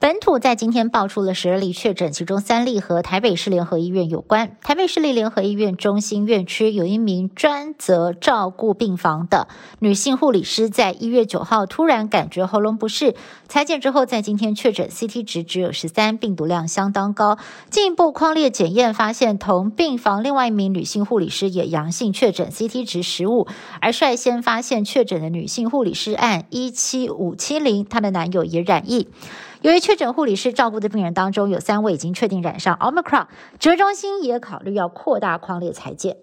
本土在今天爆出了十二例确诊，其中三例和台北市联合医院有关。台北市立联合医院中心院区有一名专责照顾病房的女性护理师，在一月九号突然感觉喉咙不适，裁剪之后在今天确诊，CT 值只有十三，病毒量相当高。进一步框列检验发现，同病房另外一名女性护理师也阳性确诊，CT 值十五。而率先发现确诊的女性护理师按一七五七零，她的男友也染疫。由于确诊护理师照顾的病人当中有三位已经确定染上 Omicron，指挥中心也考虑要扩大框列裁剪。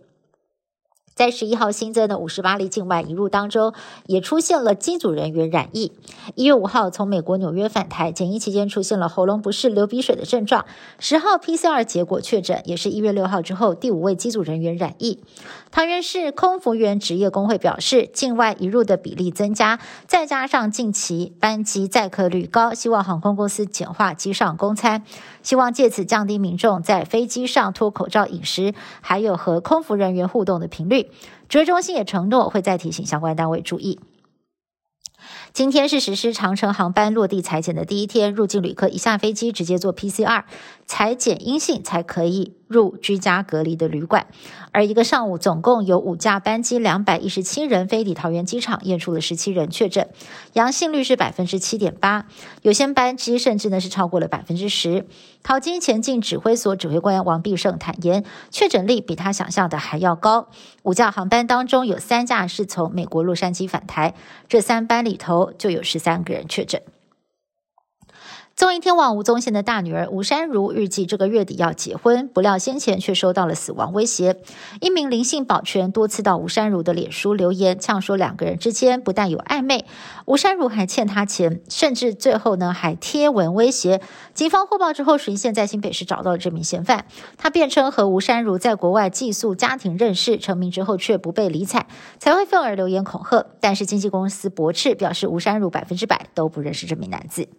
在十一号新增的五十八例境外移入当中，也出现了机组人员染疫。一月五号从美国纽约返台，检疫期间出现了喉咙不适、流鼻水的症状。十号 PCR 结果确诊，也是一月六号之后第五位机组人员染疫。桃园市空服员职业工会表示，境外移入的比例增加，再加上近期班机载客率高，希望航空公司简化机上供餐，希望借此降低民众在飞机上脱口罩饮食，还有和空服人员互动的频率。指挥中心也承诺会再提醒相关单位注意。今天是实施长城航班落地裁剪的第一天，入境旅客一下飞机直接做 PCR，裁剪阴性才可以。入居家隔离的旅馆，而一个上午总共有五架班机，两百一十七人飞抵桃园机场，验出了十七人确诊，阳性率是百分之七点八，有些班机甚至呢是超过了百分之十。桃机前进指挥所指挥官王必胜坦言，确诊率比他想象的还要高。五架航班当中有三架是从美国洛杉矶返台，这三班里头就有十三个人确诊。综艺天王吴宗宪的大女儿吴珊如预计这个月底要结婚，不料先前却收到了死亡威胁。一名灵性保全多次到吴珊如的脸书留言，呛说两个人之间不但有暧昧，吴珊如还欠他钱，甚至最后呢还贴文威胁。警方获报之后，巡线在新北市找到了这名嫌犯，他辩称和吴珊如在国外寄宿家庭认识，成名之后却不被理睬，才会愤而留言恐吓。但是经纪公司驳斥，表示吴珊如百分之百都不认识这名男子。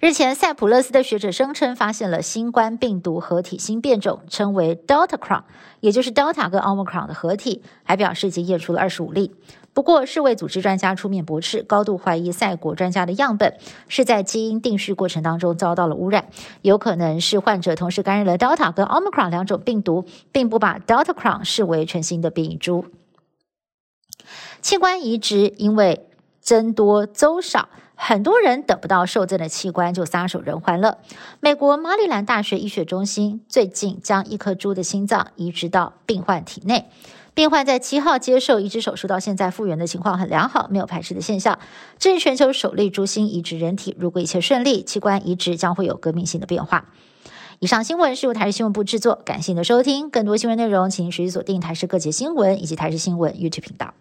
日前，塞浦路斯的学者声称发现了新冠病毒合体新变种，称为 Delta Cron，也就是 Delta 跟 Omicron 的合体，还表示已经验出了二十五例。不过，世卫组织专家出面驳斥，高度怀疑赛国专家的样本是在基因定序过程当中遭到了污染，有可能是患者同时感染了 Delta 跟 Omicron 两种病毒，并不把 Delta Cron 视为全新的变异株。器官移植因为增多周少。很多人等不到受赠的器官就撒手人寰了。美国马里兰大学医学中心最近将一颗猪的心脏移植到病患体内，病患在七号接受移植手术，到现在复原的情况很良好，没有排斥的现象。这是全球首例猪心移植人体，如果一切顺利，器官移植将会有革命性的变化。以上新闻是由台视新闻部制作，感谢您的收听。更多新闻内容，请持续锁定台视各节新闻以及台视新闻 YouTube 频道。